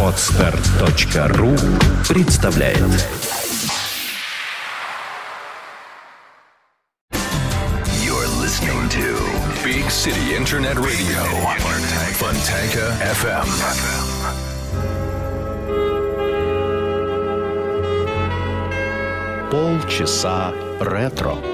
Отстар.ру представляет You're listening to Big City Internet Radio. Fontanka FM. полчаса ретро.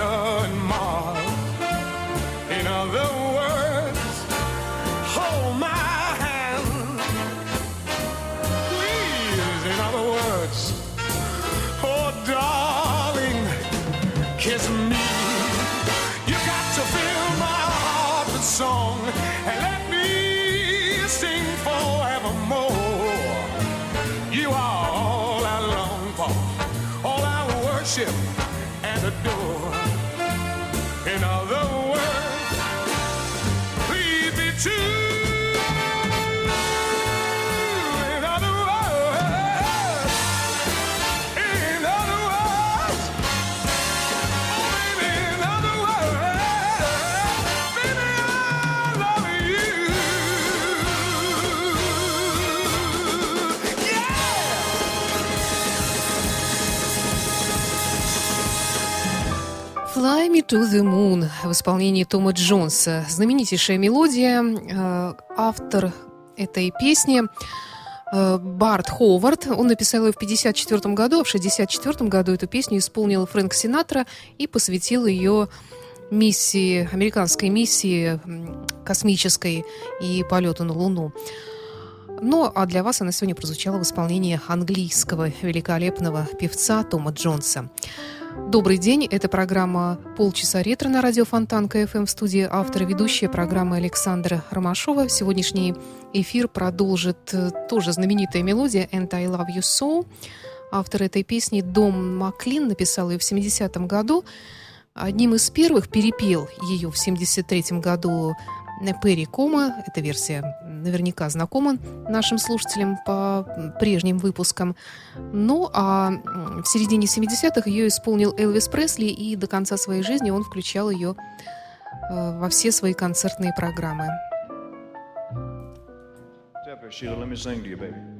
Jupiter to the Moon в исполнении Тома Джонса. Знаменитейшая мелодия. Э, Автор этой песни э, Барт Ховард. Он написал ее в 1954 году, а в 1964 году эту песню исполнил Фрэнк Синатра и посвятил ее миссии, американской миссии космической и полету на Луну. Ну, а для вас она сегодня прозвучала в исполнении английского великолепного певца Тома Джонса. Добрый день, это программа «Полчаса ретро» на радио Фонтан КФМ в студии автора ведущая программы Александра Ромашова. Сегодняшний эфир продолжит э, тоже знаменитая мелодия «And I Love You So». Автор этой песни Дом Маклин написал ее в 70-м году. Одним из первых перепел ее в 73-м году Перри Кома. Эта версия наверняка знакома нашим слушателям по прежним выпускам. Ну, а в середине 70-х ее исполнил Элвис Пресли, и до конца своей жизни он включал ее э, во все свои концертные программы. Sheila. Let me sing to you, baby.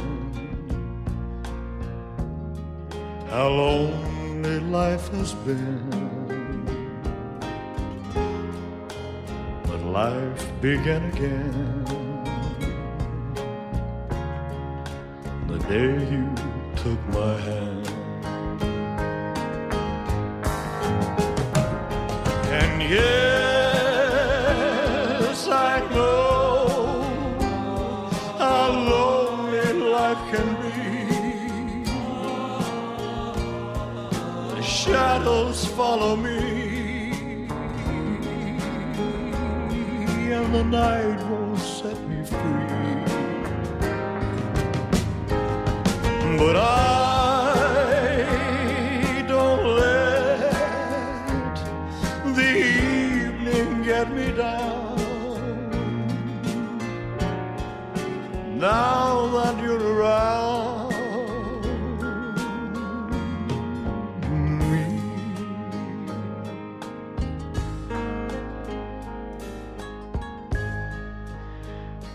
how lonely life has been. But life began again. the day you took my hand. And yes, follow me, and the night won't set me free. But I don't let the evening get me down. Now that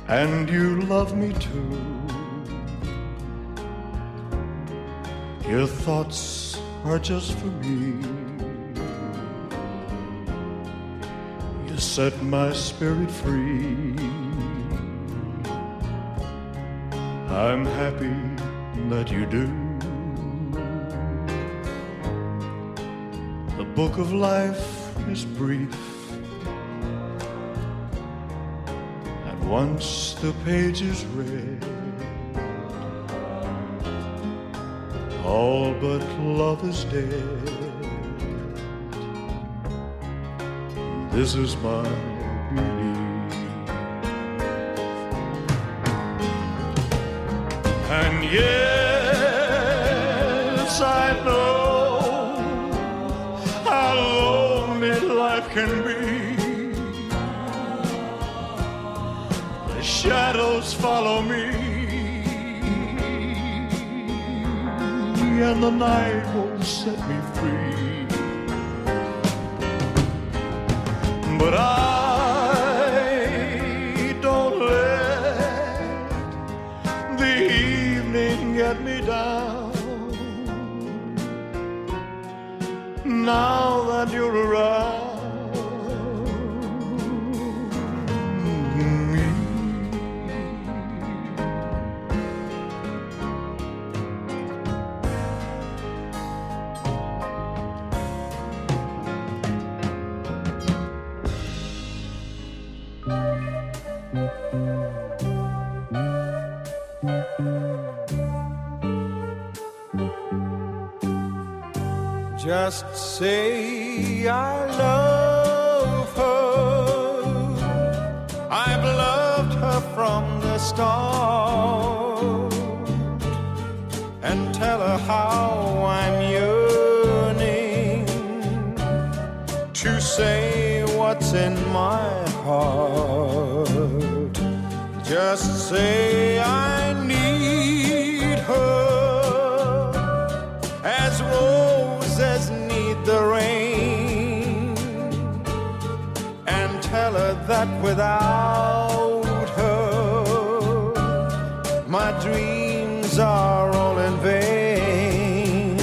And you love me too. Your thoughts are just for me. You set my spirit free. I'm happy that you do. The book of life is brief. Once the page is read, all but love is dead. This is my belief. And yes, shadows follow me, and the night won't set me free. But I Just say I love her. I've loved her from the start. And tell her how I'm yearning to say what's in my heart. Just say I need her that without her, my dreams are all in vain.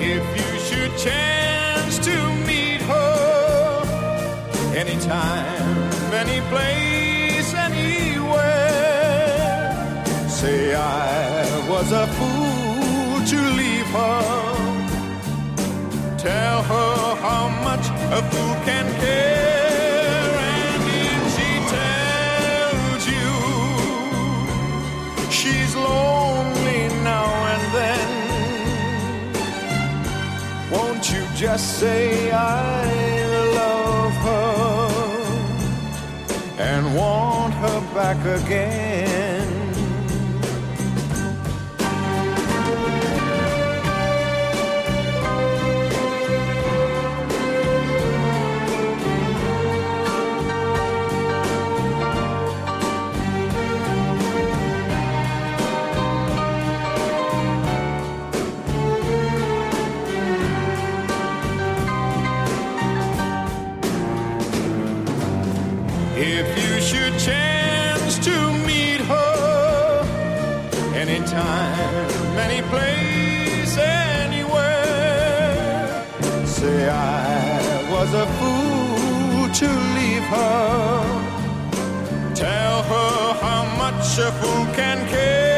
If you should chance to meet her anytime, any place, anywhere. Say I was a fool to leave her. A fool can care. And if she tells you she's lonely now and then, won't you just say I love her and want her back again? Chance to meet her anytime, any place, anywhere, say I was a fool to leave her. Tell her how much a fool can care.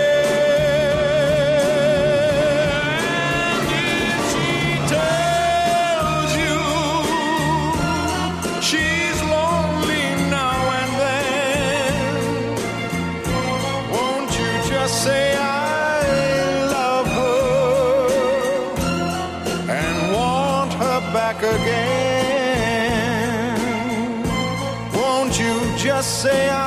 Say I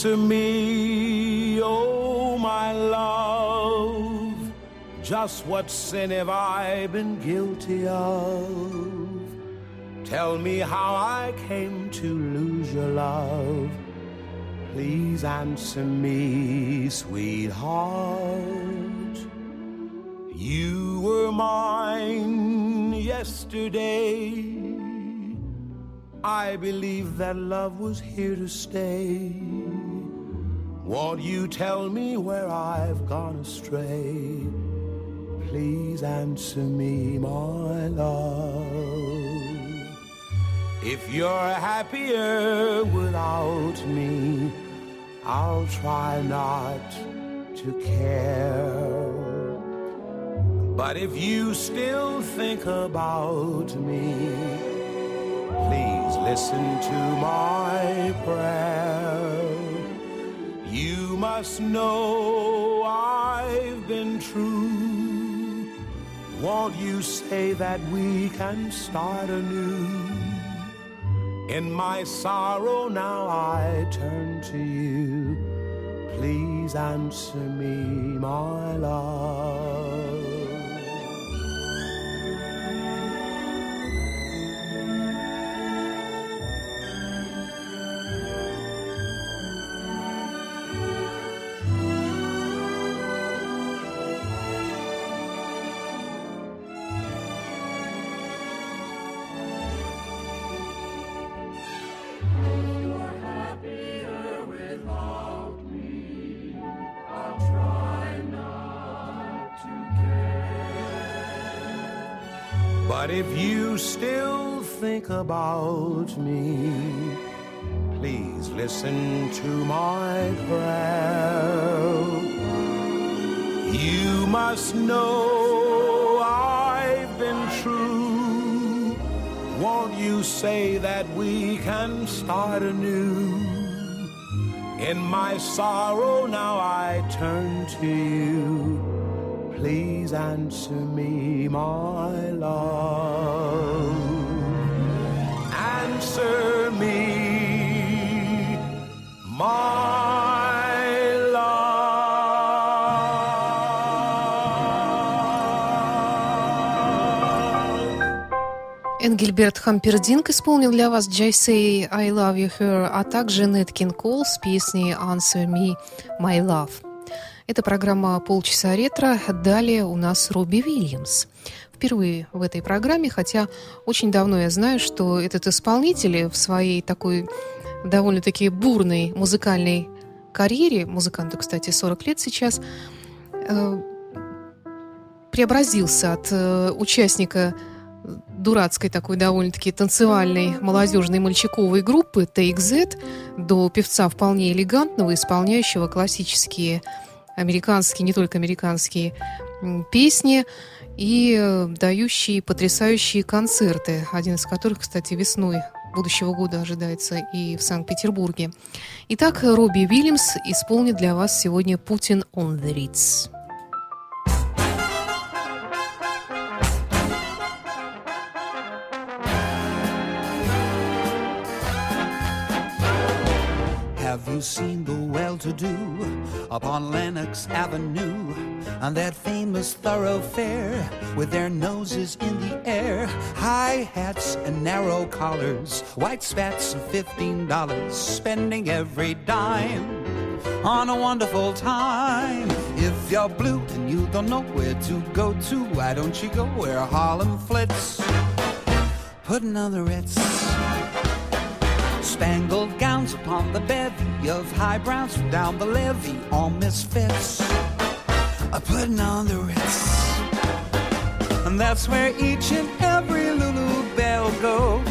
Answer me, oh my love. Just what sin have I been guilty of? Tell me how I came to lose your love. Please answer me, sweetheart. You were mine yesterday. I believe that love was here to stay. Won't you tell me where I've gone astray? Please answer me, my love. If you're happier without me, I'll try not to care. But if you still think about me, please listen to my prayer. You must know I've been true. Won't you say that we can start anew? In my sorrow now I turn to you. Please answer me, my love. But if you still think about me, please listen to my prayer. You must know I've been true. Won't you say that we can start anew? In my sorrow now I turn to you. Please answer me, my love. Answer me, my love. Энгельберт Хампердинг исполнил для вас Say I Love You Her, а также Нэт Кин Кол с песней Answer Me My Love. Это программа «Полчаса ретро». Далее у нас Робби Вильямс. Впервые в этой программе, хотя очень давно я знаю, что этот исполнитель в своей такой довольно-таки бурной музыкальной карьере, музыканту, кстати, 40 лет сейчас, э, преобразился от э, участника дурацкой такой довольно-таки танцевальной молодежной мальчиковой группы Take Z до певца вполне элегантного, исполняющего классические американские, не только американские песни и э, дающие потрясающие концерты, один из которых, кстати, весной будущего года ожидается и в Санкт-Петербурге. Итак, Робби Уильямс исполнит для вас сегодня «Путин on the Ritz». Have you seen the well-to-do upon Lenox Avenue on that famous thoroughfare with their noses in the air, high hats and narrow collars, white spats of fifteen dollars, spending every dime on a wonderful time. If you're blue and you don't know where to go to, why don't you go where Harlem flits? Putting on the Ritz. Spangled gowns upon the bevy of high browns from down the levee, all misfits. A putting on the Ritz. And that's where each and every Lulu Bell goes.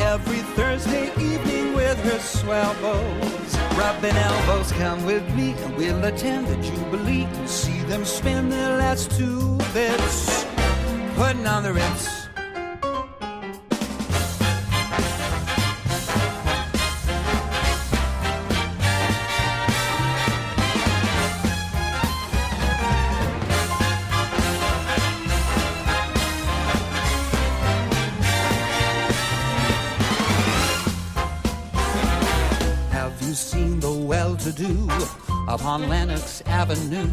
Every Thursday evening with her swell bows. Rubbing elbows, come with me and we'll attend the Jubilee and see them spin their last two bits. Putting on the Ritz. Upon Lenox Avenue?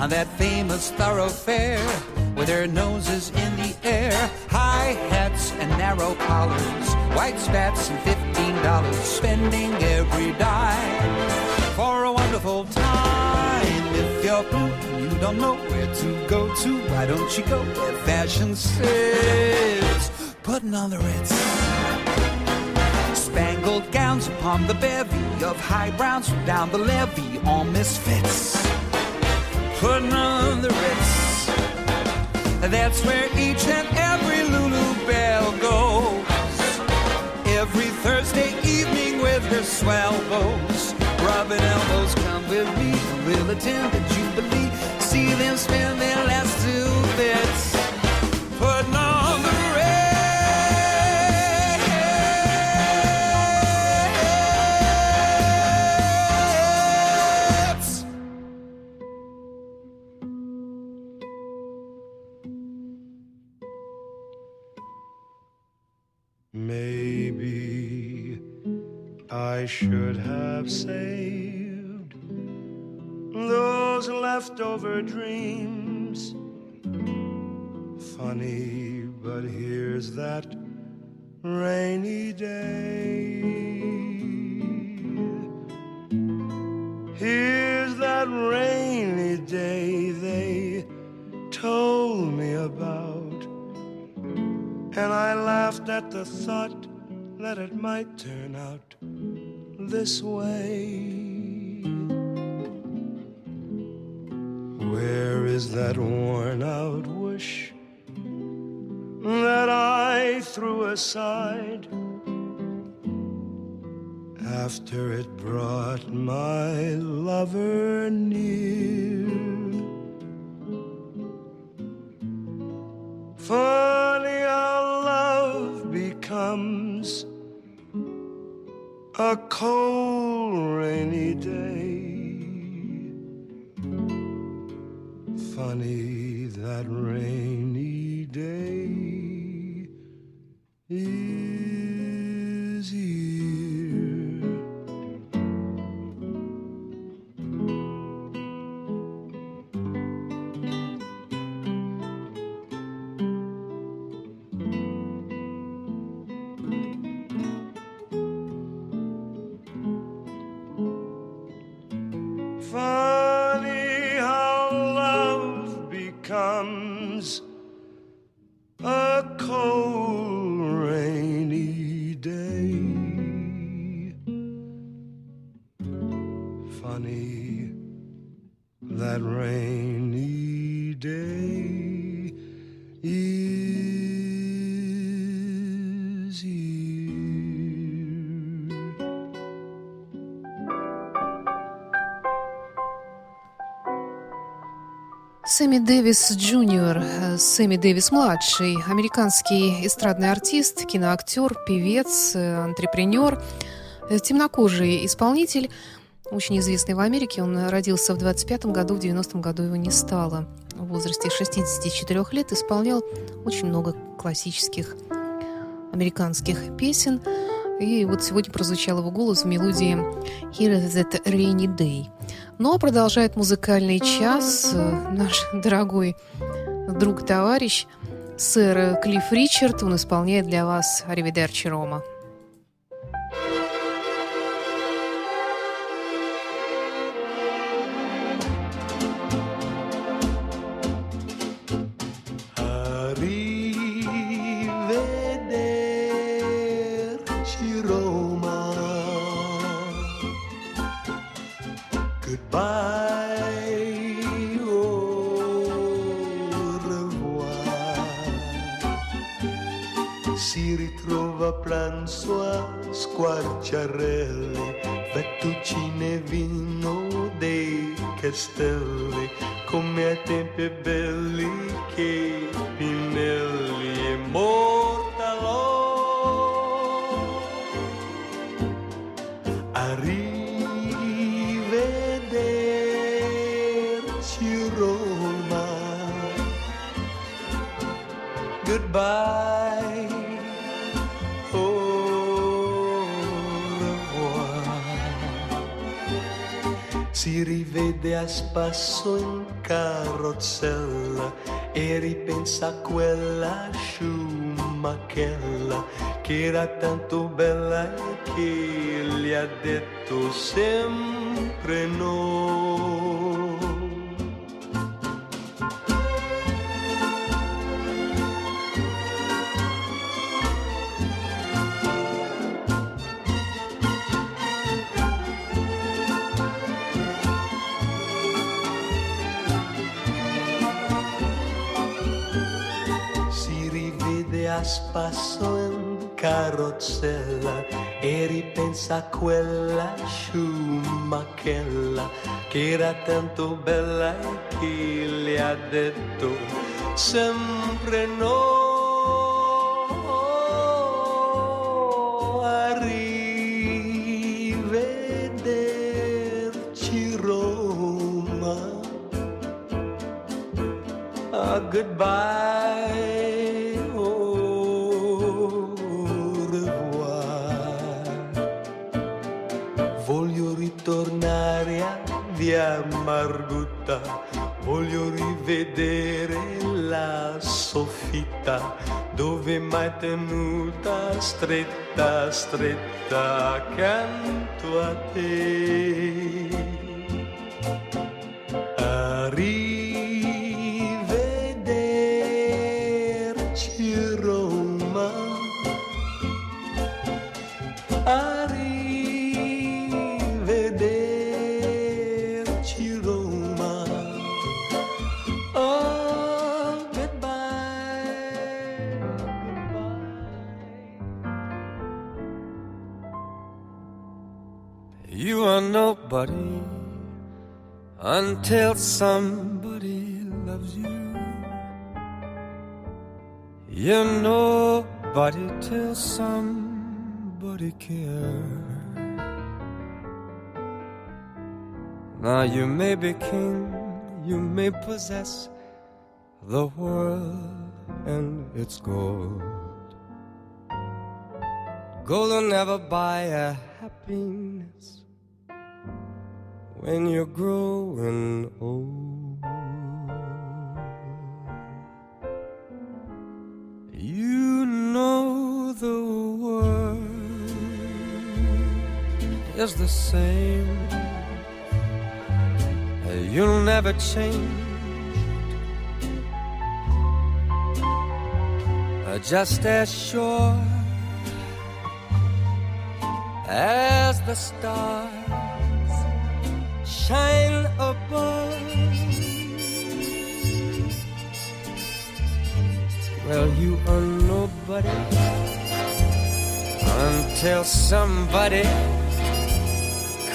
On that famous thoroughfare with their noses in the air, high hats and narrow collars, white spats and fifteen dollars, spending every dime for a wonderful time. If you're and you don't know where to go to, why don't you go where fashion sits? Putting on the Ritz. Spangled gowns upon the bevy of high browns from down the levee, all misfits. Putting on the Ritz. That's where each and every Lulu Bell goes. Every Thursday evening with her swell bows. Rubbing elbows, come with me, and we'll attend the Jubilee. See them spend their last two bits. Putting on I should have saved those leftover dreams. Funny, but here's that rainy day. Here's that rainy day they told me about. And I laughed at the thought that it might turn out this way. Where is that worn out wish that I threw aside after it brought my lover near? Funny how love becomes a cold, rainy day. Funny that rainy Сэмми Дэвис Джуниор, э, Сэмми Дэвис младший, американский эстрадный артист, киноактер, певец, э, антрепренер, э, темнокожий исполнитель, очень известный в Америке. Он родился в 25 году, в 90 году его не стало. В возрасте 64 лет исполнял очень много классических американских песен. И вот сегодня прозвучал его голос в мелодии «Here that rainy day». Ну а продолжает музыкальный час э, наш дорогой друг-товарищ сэр Клифф Ричард. Он исполняет для вас «Аривидерчи Рома». stelle, come a tempi belli. Si rivede a spasso in carrozzella e ripensa a quella sciumachella che era tanto bella e che gli ha detto sempre no. Spasso in carrozzella e ripensa a quella sciumachella che era tanto bella e che le ha detto? Sempre no. Ah, goodbye, Margutta, voglio rivedere la soffitta dove mai tenuta stretta, stretta accanto a te. You are nobody until somebody loves you. You're nobody till somebody cares. Now you may be king, you may possess the world and its gold. Gold will never buy a happiness when you're growing old. You know the world is the same. You'll never change. Just as sure as the stars shine above. Well, you are nobody until somebody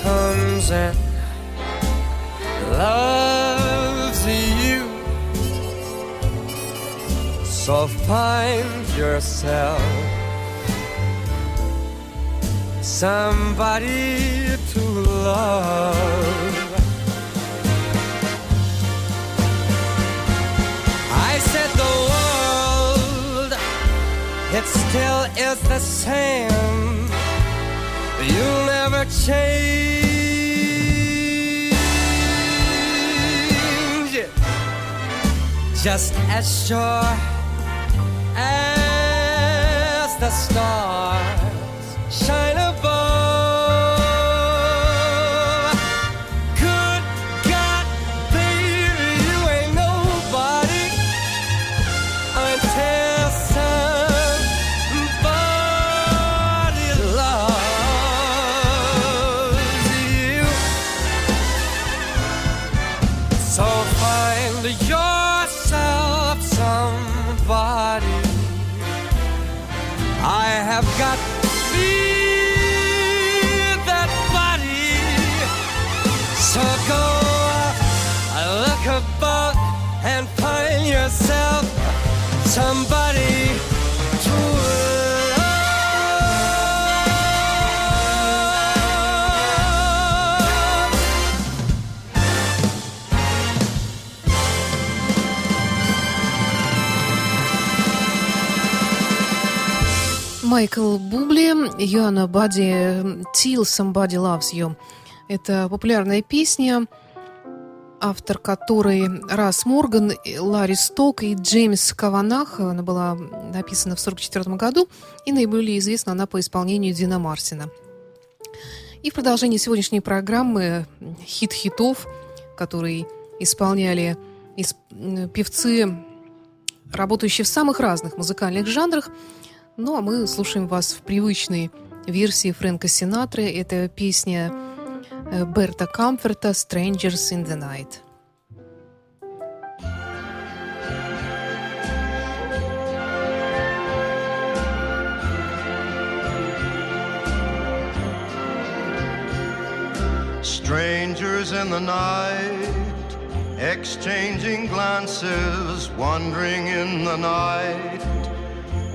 comes and loves you. So find yourself somebody to love. It still is the same. You'll never change. Just as sure as the stars Майкл Бубли, You Nobody Till Somebody Loves You. Это популярная песня, автор которой Рас Морган, Ларри Сток и Джеймс Каванах. Она была написана в 1944 году, и наиболее известна она по исполнению Дина Марсина. И в продолжении сегодняшней программы хит хитов, которые исполняли исп- м, певцы, работающие в самых разных музыкальных жанрах. Ну, а мы слушаем вас в привычной версии Фрэнка Синатры. Это песня э, Берта Камферта «Strangers in the Night». Strangers in the night, exchanging glances, wandering in the night.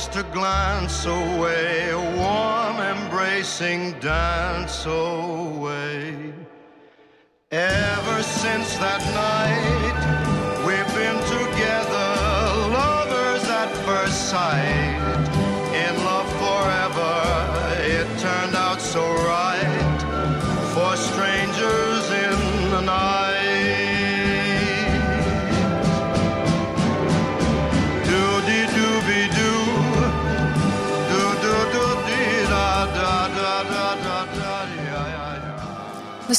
Just a glance away, a warm embracing dance away. Ever since that night, we've been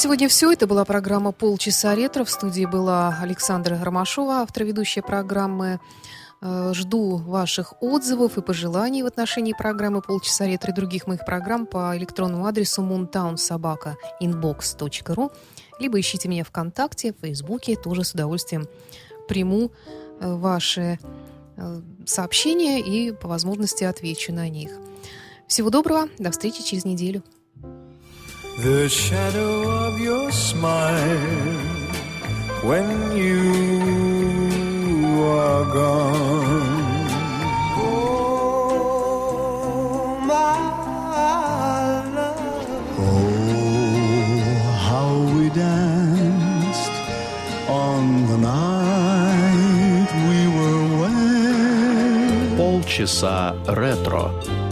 сегодня все. Это была программа «Полчаса ретро». В студии была Александра Ромашова, автор ведущей программы. Э, Жду ваших отзывов и пожеланий в отношении программы «Полчаса ретро» и других моих программ по электронному адресу moontownsobaka.inbox.ru либо ищите меня ВКонтакте, в Фейсбуке. Тоже с удовольствием приму э, ваши э, сообщения и по возможности отвечу на них. Всего доброго. До встречи через неделю. The shadow of your smile when you are gone. Oh, my love. Oh, how we danced on the night we were wed. Полчаса ретро.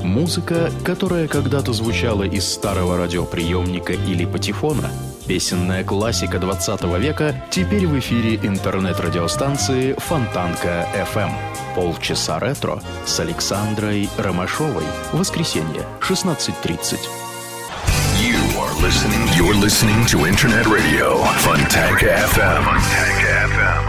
Музыка, которая когда-то звучала из старого радиоприемника или патефона. Песенная классика 20 века теперь в эфире интернет-радиостанции Фонтанка FM. Полчаса ретро с Александрой Ромашовой. Воскресенье, 16.30. You are listening. You're listening to Internet Radio Fontanka FM. Fontanka FM.